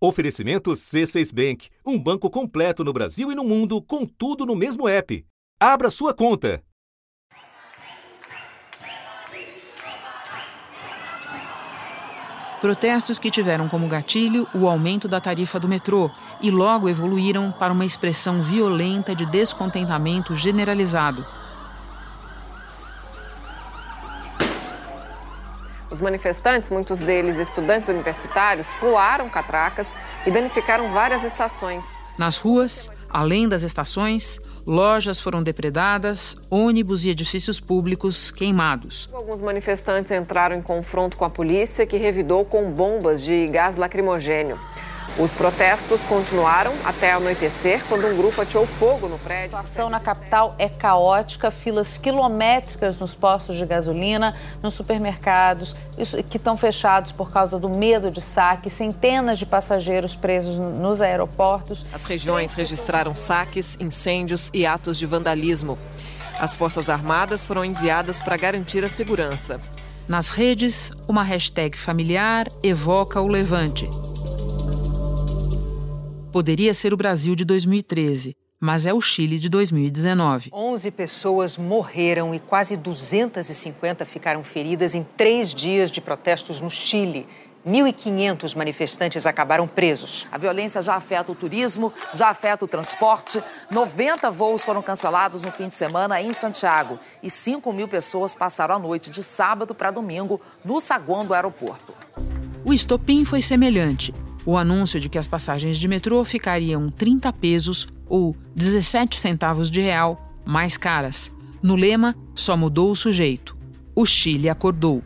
Oferecimento C6 Bank, um banco completo no Brasil e no mundo, com tudo no mesmo app. Abra sua conta. Protestos que tiveram como gatilho o aumento da tarifa do metrô e logo evoluíram para uma expressão violenta de descontentamento generalizado. Os manifestantes, muitos deles estudantes universitários, pularam catracas e danificaram várias estações. Nas ruas, além das estações, lojas foram depredadas, ônibus e edifícios públicos queimados. Alguns manifestantes entraram em confronto com a polícia, que revidou com bombas de gás lacrimogênio. Os protestos continuaram até anoitecer, quando um grupo atirou fogo no prédio. A situação na capital é caótica, filas quilométricas nos postos de gasolina, nos supermercados, que estão fechados por causa do medo de saque, centenas de passageiros presos nos aeroportos. As regiões registraram saques, incêndios e atos de vandalismo. As Forças Armadas foram enviadas para garantir a segurança. Nas redes, uma hashtag familiar evoca o levante. Poderia ser o Brasil de 2013, mas é o Chile de 2019. 11 pessoas morreram e quase 250 ficaram feridas em três dias de protestos no Chile. 1.500 manifestantes acabaram presos. A violência já afeta o turismo, já afeta o transporte. 90 voos foram cancelados no fim de semana em Santiago e 5 mil pessoas passaram a noite de sábado para domingo no saguão do aeroporto. O estopim foi semelhante o anúncio de que as passagens de metrô ficariam 30 pesos ou 17 centavos de real mais caras. No lema, só mudou o sujeito. O Chile acordou.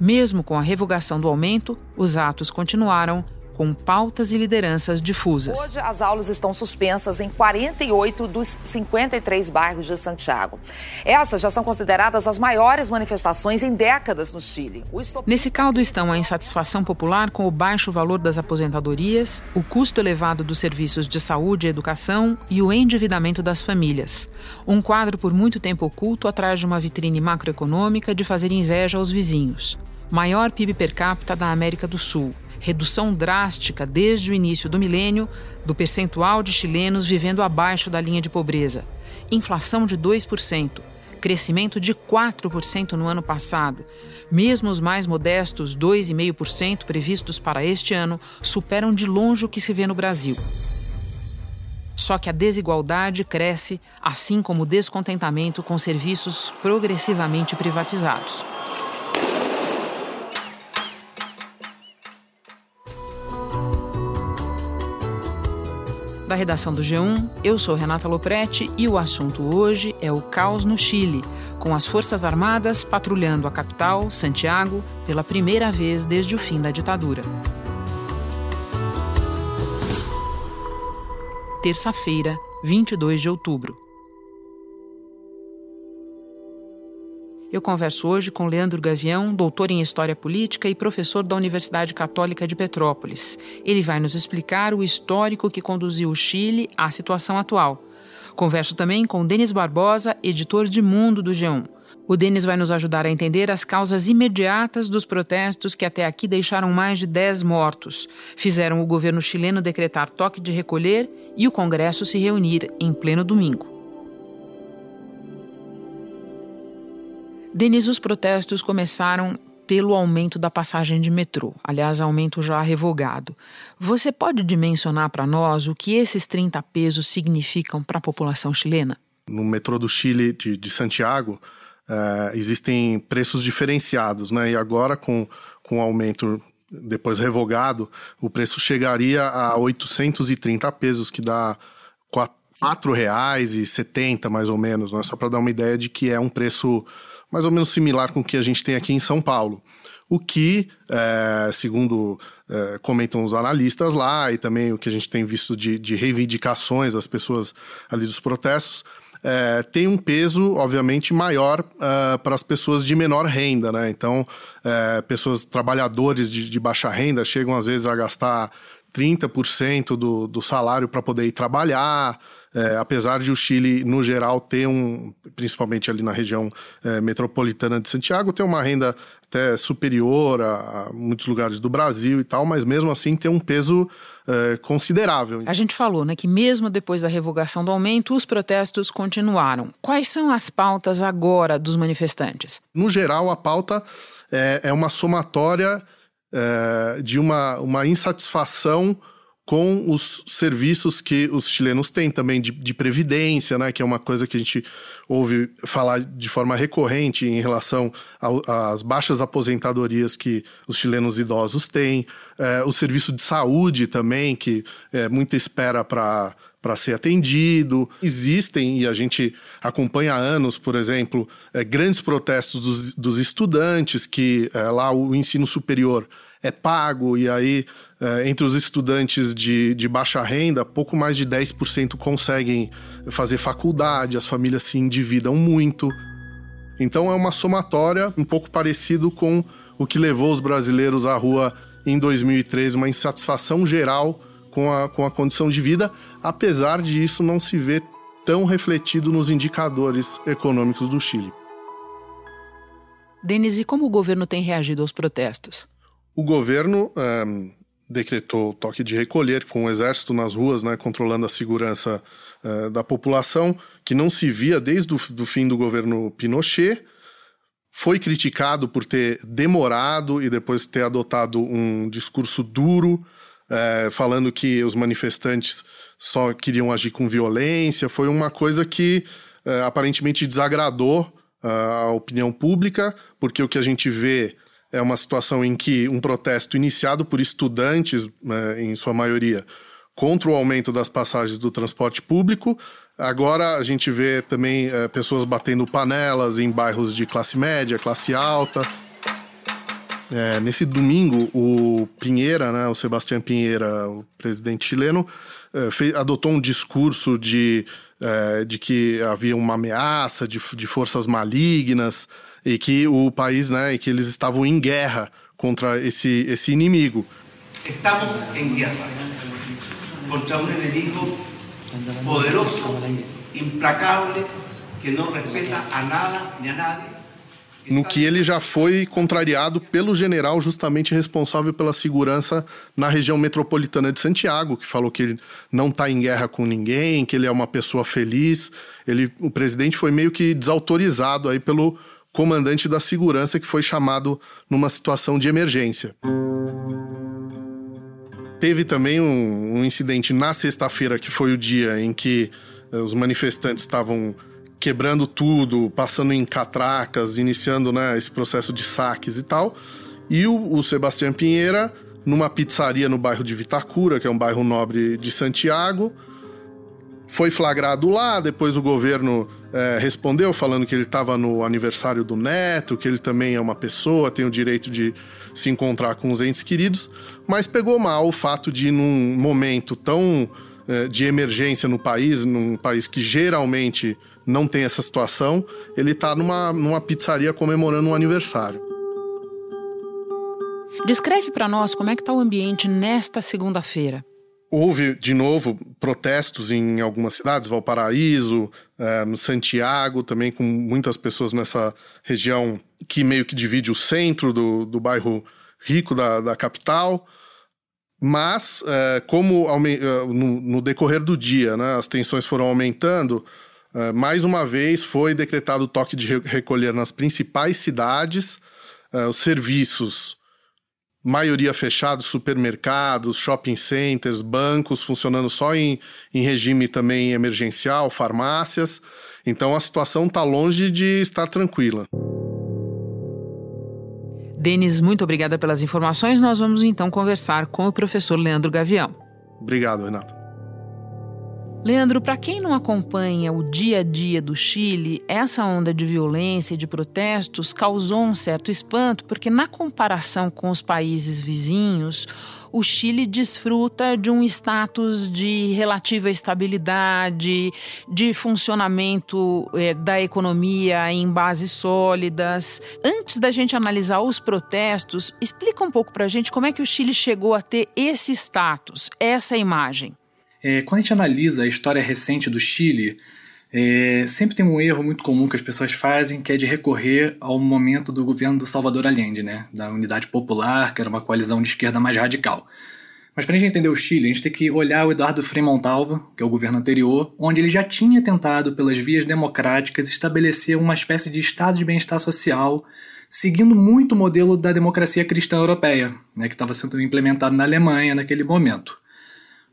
Mesmo com a revogação do aumento, os atos continuaram com pautas e lideranças difusas. Hoje, as aulas estão suspensas em 48 dos 53 bairros de Santiago. Essas já são consideradas as maiores manifestações em décadas no Chile. Estop... Nesse caldo estão a insatisfação popular com o baixo valor das aposentadorias, o custo elevado dos serviços de saúde e educação e o endividamento das famílias. Um quadro por muito tempo oculto atrás de uma vitrine macroeconômica de fazer inveja aos vizinhos. Maior PIB per capita da América do Sul redução drástica desde o início do milênio do percentual de chilenos vivendo abaixo da linha de pobreza, inflação de 2%, crescimento de 4% no ano passado. Mesmo os mais modestos 2,5% previstos para este ano superam de longe o que se vê no Brasil. Só que a desigualdade cresce, assim como o descontentamento com serviços progressivamente privatizados. Da redação do G1, eu sou Renata Loprete e o assunto hoje é o caos no Chile, com as Forças Armadas patrulhando a capital, Santiago, pela primeira vez desde o fim da ditadura. Terça-feira, 22 de outubro. Eu converso hoje com Leandro Gavião, doutor em História Política e professor da Universidade Católica de Petrópolis. Ele vai nos explicar o histórico que conduziu o Chile à situação atual. Converso também com Denis Barbosa, editor de Mundo do G1. O Denis vai nos ajudar a entender as causas imediatas dos protestos que até aqui deixaram mais de 10 mortos, fizeram o governo chileno decretar toque de recolher e o Congresso se reunir em pleno domingo. Denise, os protestos começaram pelo aumento da passagem de metrô, aliás, aumento já revogado. Você pode dimensionar para nós o que esses 30 pesos significam para a população chilena? No metrô do Chile de, de Santiago, uh, existem preços diferenciados, né? E agora, com, com o aumento depois revogado, o preço chegaria a 830 pesos, que dá R$ 4,70 mais ou menos, né? só para dar uma ideia de que é um preço mais ou menos similar com o que a gente tem aqui em São Paulo. O que, é, segundo é, comentam os analistas lá, e também o que a gente tem visto de, de reivindicações das pessoas ali dos protestos, é, tem um peso, obviamente, maior uh, para as pessoas de menor renda, né? Então, é, pessoas, trabalhadores de, de, baixa renda chegam às vezes a gastar 30% do, do salário para poder ir trabalhar. É, apesar de o Chile, no geral, ter um, principalmente ali na região é, metropolitana de Santiago, ter uma renda até superior a, a, muitos lugares do Brasil e tal, mas mesmo assim tem um peso é, considerável. A gente falou né, que mesmo depois da revogação do aumento, os protestos continuaram. Quais são as pautas agora dos manifestantes? No geral, a pauta é, é uma somatória é, de uma, uma insatisfação com os serviços que os chilenos têm também de, de, previdência, né, que é uma coisa que a gente ouve falar de forma recorrente em relação às baixas aposentadorias que os chilenos idosos têm, é, o serviço de saúde também, que é muita espera para para ser atendido. Existem, e a gente acompanha há anos, por exemplo, é, grandes protestos dos, dos estudantes, que é, lá o ensino superior é pago, e aí, é, entre os estudantes de, de baixa renda, pouco mais de 10% conseguem fazer faculdade, as famílias se endividam muito. Então é uma somatória um pouco parecido com o que levou os brasileiros à rua em 2003, uma insatisfação geral com a, com a condição de vida, apesar de isso não se ver tão refletido nos indicadores econômicos do Chile. Denise, como o governo tem reagido aos protestos? O governo um, decretou toque de recolher com o exército nas ruas, né, controlando a segurança uh, da população, que não se via desde o fim do governo Pinochet. Foi criticado por ter demorado e depois ter adotado um discurso duro, é, falando que os manifestantes só queriam agir com violência. Foi uma coisa que aparentemente desagradou a opinião pública, porque o que a gente vê é uma situação em que um protesto iniciado por estudantes, né, em sua maioria, contra o aumento das passagens do transporte público. Agora a gente vê também é, pessoas batendo panelas em bairros de classe média, classe alta. É, nesse domingo, o Pinheira, né, o Sebastião Pinheira, o presidente chileno, é, fez, adotou um discurso de, é, de que havia uma ameaça de, de forças malignas e que o país, né, e que eles estavam em guerra contra esse esse inimigo. Estamos em guerra contra um inimigo poderoso, implacável, que não respeita a nada nem a nadie. No que ele já foi contrariado pelo general justamente responsável pela segurança na região metropolitana de Santiago, que falou que ele não está em guerra com ninguém, que ele é uma pessoa feliz. Ele, o presidente foi meio que desautorizado aí pelo comandante da segurança que foi chamado numa situação de emergência. Teve também um, um incidente na sexta-feira, que foi o dia em que uh, os manifestantes estavam quebrando tudo, passando em catracas, iniciando né, esse processo de saques e tal. E o, o Sebastião Pinheira, numa pizzaria no bairro de Vitacura, que é um bairro nobre de Santiago, foi flagrado lá, depois o governo é, respondeu falando que ele estava no aniversário do neto, que ele também é uma pessoa, tem o direito de se encontrar com os entes queridos, mas pegou mal o fato de, num momento tão é, de emergência no país, num país que geralmente não tem essa situação, ele está numa, numa pizzaria comemorando um aniversário. Descreve para nós como é que está o ambiente nesta segunda-feira. Houve, de novo, protestos em algumas cidades, Valparaíso, é, Santiago, também com muitas pessoas nessa região que meio que divide o centro do, do bairro rico da, da capital. Mas, é, como no, no, decorrer do dia né, as tensões foram aumentando, é, mais uma vez foi decretado o toque de recolher nas principais cidades. os serviços maioria fechados, supermercados, shopping centers, bancos funcionando só em, em regime também emergencial, farmácias. Então a situação está longe de estar tranquila. Denis, muito obrigada pelas informações. Nós vamos então conversar com o professor Leandro Gavião. Obrigado, Renato. Leandro, para quem não acompanha o dia a dia do Chile, essa onda de violência e de protestos causou um certo espanto, porque na comparação com os países vizinhos, o Chile desfruta de um status de relativa estabilidade, de funcionamento é, da economia em bases sólidas. Antes da gente analisar os protestos, explica um pouco para a gente como é que o Chile chegou a ter esse status, essa imagem. É, quando a gente analisa a história recente do Chile, é, sempre tem um erro muito comum que as pessoas fazem, que é de recorrer ao momento do governo do Salvador Allende, né, da Unidade Popular, que era uma coalizão de esquerda mais radical. Mas para a gente entender o Chile, a gente tem que olhar o Eduardo Frei Montalva, que é o governo anterior, onde ele já tinha tentado, pelas vias democráticas, estabelecer uma espécie de estado de bem-estar social, seguindo muito o modelo da democracia cristã europeia, né, que estava sendo implementado na Alemanha naquele momento.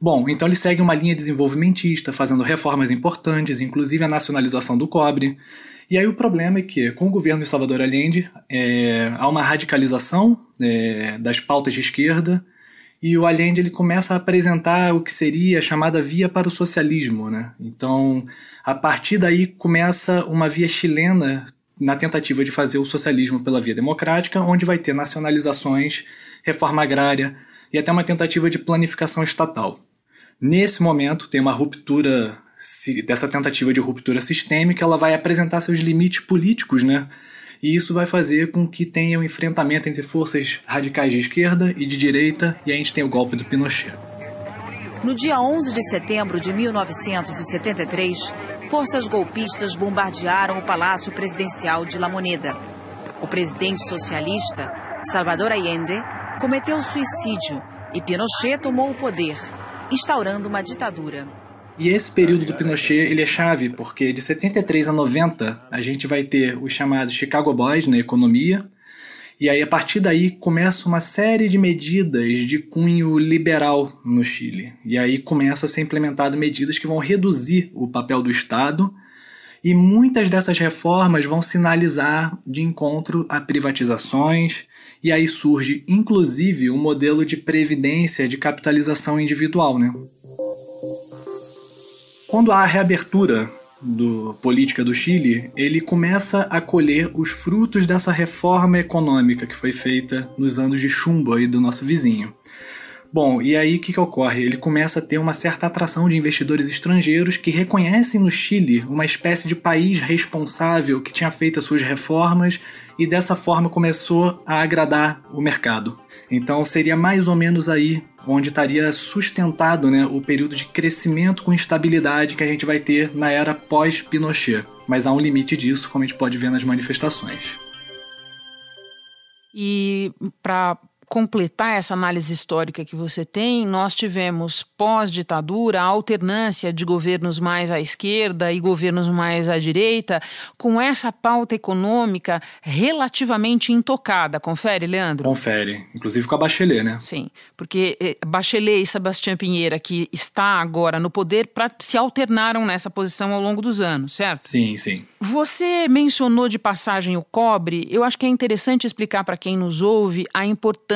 Bom, então ele segue uma linha desenvolvimentista, fazendo reformas importantes, inclusive a nacionalização do cobre. E aí o problema é que, com o governo de Salvador Allende, é, há uma radicalização é, das pautas de esquerda, e o Allende ele começa a apresentar o que seria a chamada via para o socialismo. Né? Então, a partir daí começa uma via chilena na tentativa de fazer o socialismo pela via democrática, onde vai ter nacionalizações, reforma agrária e até uma tentativa de planificação estatal. Nesse momento, tem uma ruptura dessa tentativa de ruptura sistêmica, ela vai apresentar seus limites políticos, né? E isso vai fazer com que tenha um enfrentamento entre forças radicais de esquerda e de direita, e a gente tem o golpe do Pinochet. No dia 11 de setembro de 1973, forças golpistas bombardearam o Palácio Presidencial de La Moneda. O presidente socialista, Salvador Allende, cometeu suicídio e Pinochet tomou o poder instaurando uma ditadura. E esse período do Pinochet ele é chave, porque de 73 a 90 a gente vai ter os chamados Chicago Boys na economia, e aí a partir daí começa uma série de medidas de cunho liberal no Chile. E aí começam a ser implementadas medidas que vão reduzir o papel do Estado, e muitas dessas reformas vão sinalizar de encontro a privatizações, e aí surge, inclusive, um modelo de previdência de capitalização individual. Né? Quando há a reabertura do política do Chile, ele começa a colher os frutos dessa reforma econômica que foi feita nos anos de chumbo aí do nosso vizinho. Bom, e aí o que, que ocorre? Ele começa a ter uma certa atração de investidores estrangeiros que reconhecem no Chile uma espécie de país responsável que tinha feito as suas reformas e dessa forma começou a agradar o mercado. Então seria mais ou menos aí onde estaria sustentado né, o período de crescimento com estabilidade que a gente vai ter na era pós-Pinochet. Mas há um limite disso, como a gente pode ver nas manifestações. E para completar essa análise histórica que você tem, nós tivemos pós-ditadura a alternância de governos mais à esquerda e governos mais à direita, com essa pauta econômica relativamente intocada. Confere, Leandro? Confere, inclusive com a Bachelet, né? Sim, porque eh, Bachelet e Sebastião Pinheira, que está agora no poder, se alternaram nessa posição ao longo dos anos, certo? Sim, sim. Você mencionou de passagem o cobre. Eu acho que é interessante explicar para quem nos ouve a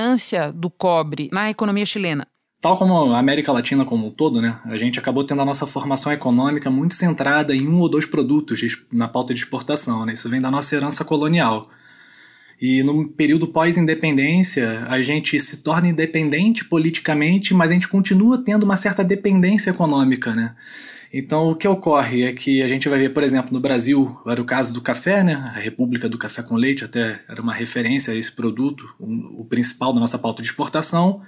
importância do cobre na economia chilena. Tal como a América Latina como um todo, né, a gente acabou tendo a nossa formação econômica muito centrada em um ou dois produtos na pauta de exportação. Né? Isso vem da nossa herança colonial. E no período pós-independência, a gente se torna independente politicamente, mas a gente continua tendo uma certa dependência econômica, né? Então, o que ocorre é que a gente vai ver, por exemplo, no Brasil, era o caso do café, né? A República do Café com Leite até era uma referência a esse produto, um, o principal da nossa pauta de exportação.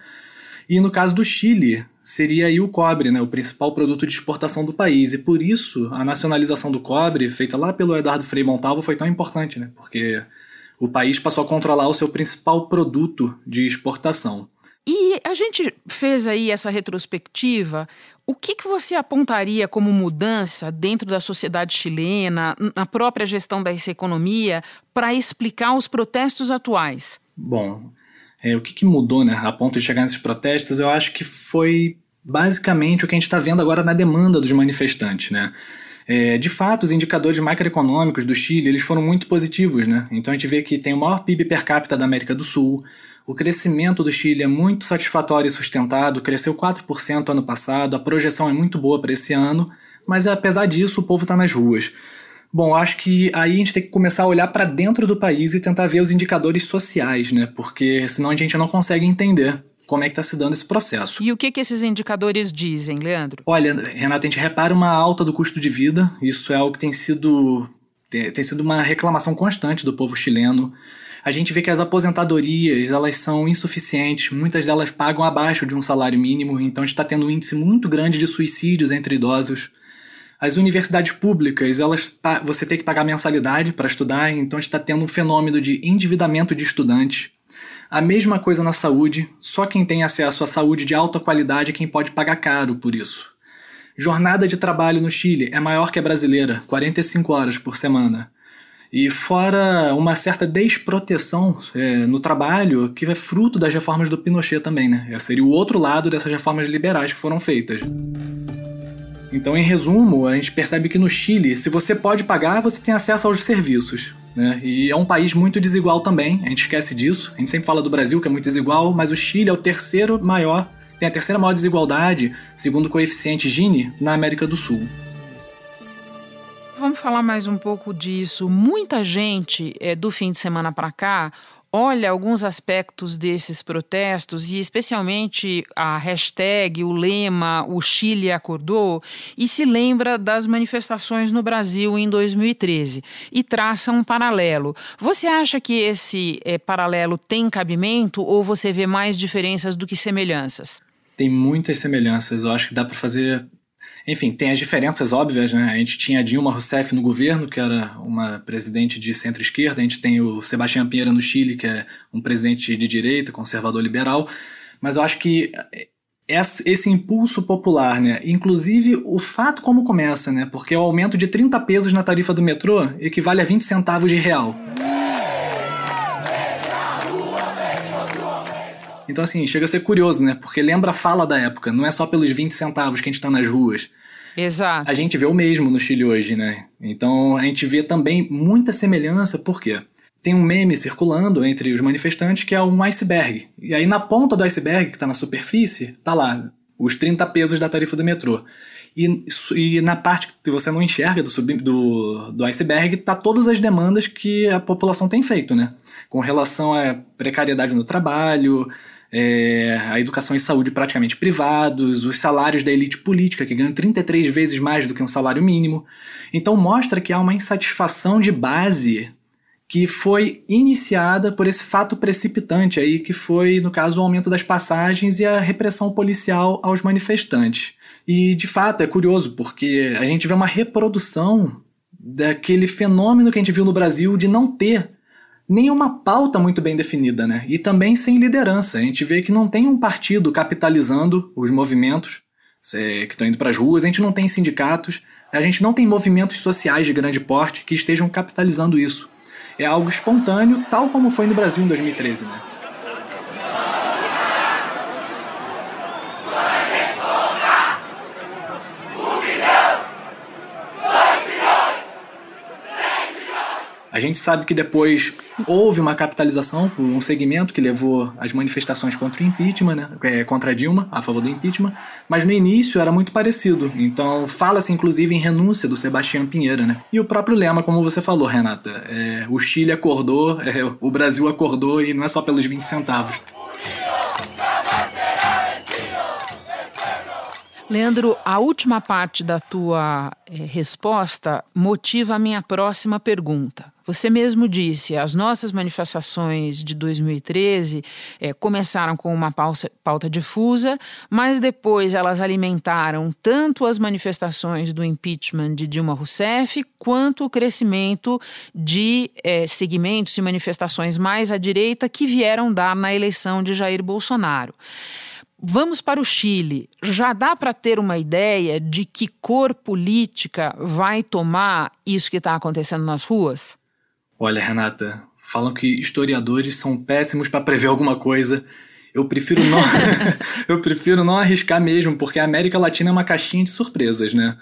E no caso do Chile, seria aí o cobre, né? O principal produto de exportação do país. E por isso, a nacionalização do cobre, feita lá pelo Eduardo Frei Montalvo, foi tão importante, né? Porque o país passou a controlar o seu principal produto de exportação. E a gente fez aí essa retrospectiva. O que, que você apontaria como mudança dentro da sociedade chilena, na própria gestão dessa economia, para explicar os protestos atuais? Bom, é, o que, que mudou né, a ponto de chegar nesses protestos, eu acho que foi basicamente o que a gente está vendo agora na demanda dos manifestantes. Né? É, de fato, os indicadores macroeconômicos do Chile eles foram muito positivos. Né? Então a gente vê que tem o maior PIB per capita da América do Sul, O crescimento do Chile é muito satisfatório e sustentado, cresceu 4% ano passado, a projeção é muito boa para esse ano, mas apesar disso o povo está nas ruas. Bom, acho que aí a gente tem que começar a olhar para dentro do país e tentar ver os indicadores sociais, né? Porque senão a gente não consegue entender como é que está se dando esse processo. E o que, que esses indicadores dizem, Leandro? Olha, Renata, a gente repara uma alta do custo de vida, isso é algo que tem sido, tem sido uma reclamação constante do povo chileno a gente vê que as aposentadorias elas são insuficientes, muitas delas pagam abaixo de um salário mínimo, então a gente está tendo um índice muito grande de suicídios entre idosos. As universidades públicas, elas você tem que pagar mensalidade para estudar, então a gente está tendo um fenômeno de endividamento de estudantes. A mesma coisa na saúde, só quem tem acesso à saúde de alta qualidade é quem pode pagar caro por isso. Jornada de trabalho no Chile é maior que a brasileira, 45 horas por semana. E fora uma certa desproteção é, no trabalho, que é fruto das reformas do Pinochet também, né? Esse seria o outro lado dessas reformas liberais que foram feitas. Então, em resumo, a gente percebe que no Chile, se você pode pagar, você tem acesso aos serviços. Né? E é um país muito desigual também, a gente esquece disso. A gente sempre fala do Brasil, que é muito desigual, mas o Chile é o terceiro maior, tem a terceira maior desigualdade, segundo o coeficiente Gini, na América do Sul. Vamos falar mais um pouco disso. Muita gente é, do fim de semana para cá olha alguns aspectos desses protestos e especialmente a hashtag, o lema, o Chile acordou e se lembra das manifestações no Brasil em 2013 e traça um paralelo. Você acha que esse é, paralelo tem cabimento ou você vê mais diferenças do que semelhanças? Tem muitas semelhanças. Eu acho que dá para fazer enfim, tem as diferenças óbvias, né? A gente tinha Dilma Rousseff no governo, que era uma presidente de centro-esquerda, a gente tem o Sebastião Pinheira no Chile, que é um presidente de direita, conservador liberal, mas eu acho que esse impulso popular, né? Inclusive o fato como começa, né? Porque o aumento de 30 pesos na tarifa do metrô equivale a 20 centavos de real. Então, assim, chega a ser curioso, né? Porque lembra a fala da época, não é só pelos 20 centavos que a gente tá nas ruas. Exato. A gente vê o mesmo no Chile hoje, né? Então, a gente vê também muita semelhança, por quê? Tem um meme circulando entre os manifestantes que é um iceberg. E aí, na ponta do iceberg, que tá na superfície, tá lá os 30 pesos da tarifa do metrô. E, e na parte que você não enxerga do, sub, do, do iceberg, tá todas as demandas que a população tem feito, né? Com relação à precariedade no trabalho, é, a educação e saúde praticamente privados, os salários da elite política, que ganham 33 vezes mais do que um salário mínimo. Então mostra que há uma insatisfação de base que foi iniciada por esse fato precipitante aí, que foi, no caso, o aumento das passagens e a repressão policial aos manifestantes. E, de fato, é curioso, porque a gente vê uma reprodução daquele fenômeno que a gente viu no Brasil de não ter nenhuma pauta muito bem definida, né? E também sem liderança. A gente vê que não tem um partido capitalizando os movimentos que estão indo para as ruas, a gente não tem sindicatos, a gente não tem movimentos sociais de grande porte que estejam capitalizando isso. É algo espontâneo, tal como foi no Brasil em 2013, né? A gente sabe que depois houve uma capitalização por um segmento que levou as manifestações contra o impeachment, né? É, contra Dilma, a favor do impeachment, mas no início era muito parecido. Então fala-se inclusive em renúncia do Sebastião Pinheira, né? E o próprio lema, como você falou, Renata, é, o Chile acordou, é, o Brasil acordou e não é só pelos 20 centavos. Leandro, a última parte da tua é, resposta motiva a minha próxima pergunta. Você mesmo disse, as nossas manifestações de 2013 é, começaram com uma pauta, difusa, mas depois elas alimentaram tanto as manifestações do impeachment de Dilma Rousseff, quanto o crescimento de é, segmentos e manifestações mais à direita que vieram dar na eleição de Jair Bolsonaro. Vamos para o Chile. Já dá para ter uma ideia de que cor política vai tomar isso que está acontecendo nas ruas? Olha, Renata, falam que historiadores são péssimos para prever alguma coisa. eu prefiro não eu prefiro não arriscar mesmo, porque a América Latina é uma caixinha de surpresas, né?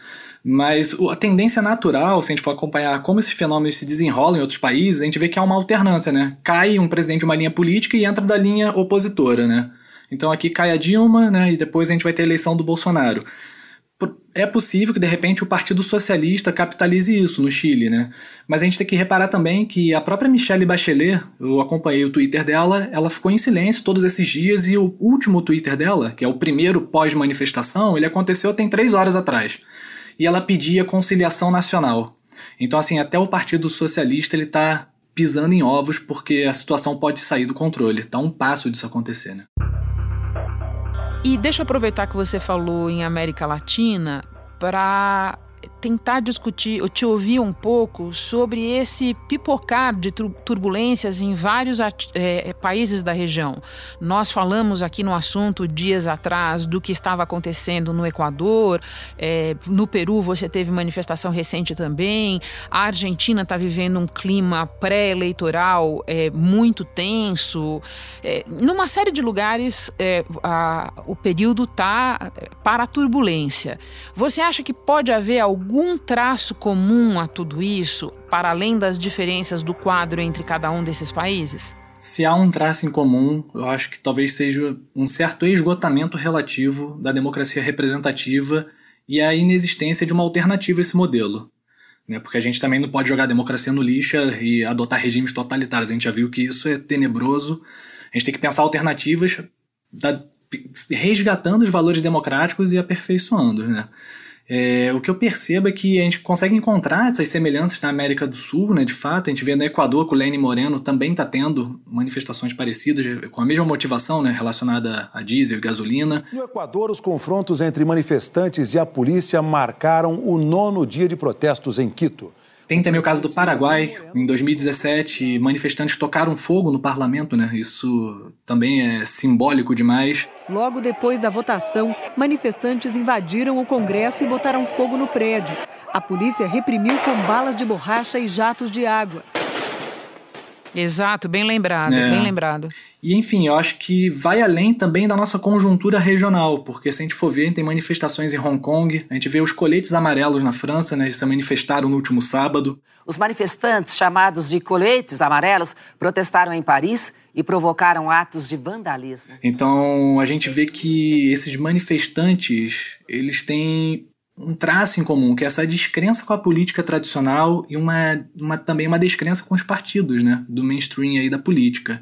Mas a tendência natural, se a gente for acompanhar como esses fenômenos se desenrolam em outros países, a gente vê que há uma alternância, né? Cai um presidente de uma linha política e entra da linha opositora, né? Então aqui cai a Dilma, né? E depois a gente vai ter a eleição do Bolsonaro é possível que de repente o Partido Socialista capitalize isso no Chile, né? Mas a gente tem que reparar também que a própria Michelle Bachelet, eu acompanhei o Twitter dela, ela ficou em silêncio todos esses dias e o último Twitter dela, que é o primeiro pós-manifestação, ele aconteceu tem três horas atrás. E ela pedia conciliação nacional. Então, assim, até o Partido Socialista ele está pisando em ovos porque a situação pode sair do controle. Está um passo disso acontecer, né? E deixa eu aproveitar que você falou em América Latina para tentar discutir, ou te ouvir um pouco sobre esse pipocar de turbulências em vários é, países da região. Nós falamos aqui no assunto dias atrás do que estava acontecendo no Equador, é, no Peru você teve manifestação recente também, a Argentina está vivendo um clima pré-eleitoral é, muito tenso. É, numa série de lugares é, a, o período está para a turbulência. Você acha que pode haver algum traço comum a tudo isso, para além das diferenças do quadro entre cada um desses países? Se há um traço em comum, eu acho que talvez seja um certo esgotamento relativo da democracia representativa e a inexistência de uma alternativa a esse modelo. Né? Porque a gente também não pode jogar a democracia no lixo e adotar regimes totalitários. A gente já viu que isso é tenebroso. A gente tem que pensar alternativas da, resgatando os valores democráticos e aperfeiçoando. Né? É, o que eu percebo é que a gente consegue encontrar essas semelhanças na América do Sul, né, de fato. A gente vê no Equador que o Lênin Moreno também está tendo manifestações parecidas, com a mesma motivação né, relacionada a diesel e gasolina. No Equador, os confrontos entre manifestantes e a polícia marcaram o nono dia de protestos em Quito. Tem também o caso do Paraguai. Em 2017, manifestantes tocaram fogo no parlamento, né? Isso também é simbólico demais. Logo depois da votação, manifestantes invadiram o Congresso e botaram fogo no prédio. A polícia reprimiu com balas de borracha e jatos de água. Exato, bem lembrado, é. bem lembrado. E enfim, eu acho que vai além também da nossa conjuntura regional, porque se a gente for ver, tem manifestações em Hong Kong, a gente vê os coletes amarelos na França, né, eles se manifestaram no último sábado. Os manifestantes, chamados de coletes amarelos, protestaram em Paris e provocaram atos de vandalismo. Então, a gente vê que esses manifestantes, eles têm um traço em comum, que é essa descrença com a política tradicional e uma, uma, também uma descrença com os partidos, né, do mainstream aí da política.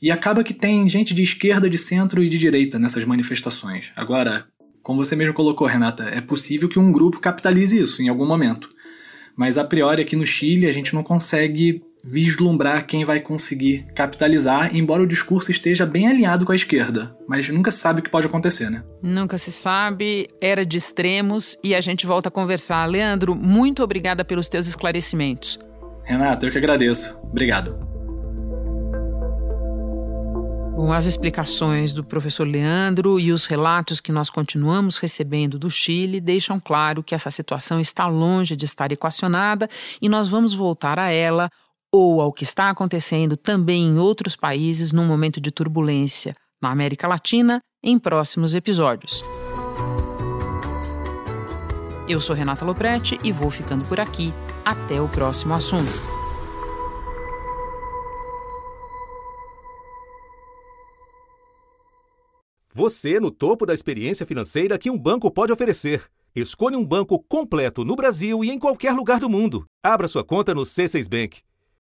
E acaba que tem gente de esquerda, de centro e de direita nessas manifestações. Agora, como você mesmo colocou, Renata, é possível que um grupo capitalize isso em algum momento. Mas a priori aqui no Chile a gente não consegue vislumbrar quem vai conseguir capitalizar, embora o discurso esteja bem alinhado com a esquerda. Mas nunca se sabe o que pode acontecer, né? Nunca se sabe, era de extremos e a gente volta a conversar. Leandro, muito obrigada pelos teus esclarecimentos. Renata, eu que agradeço. Obrigado. Bom, as explicações do professor Leandro e os relatos que nós continuamos recebendo do Chile deixam claro que essa situação está longe de estar equacionada e nós vamos voltar a ela ou ao que está acontecendo também em outros países num momento de turbulência na América Latina em próximos episódios. Eu sou Renata Loprete e vou ficando por aqui. Até o próximo assunto. Você no topo da experiência financeira que um banco pode oferecer. Escolha um banco completo no Brasil e em qualquer lugar do mundo. Abra sua conta no C6 Bank.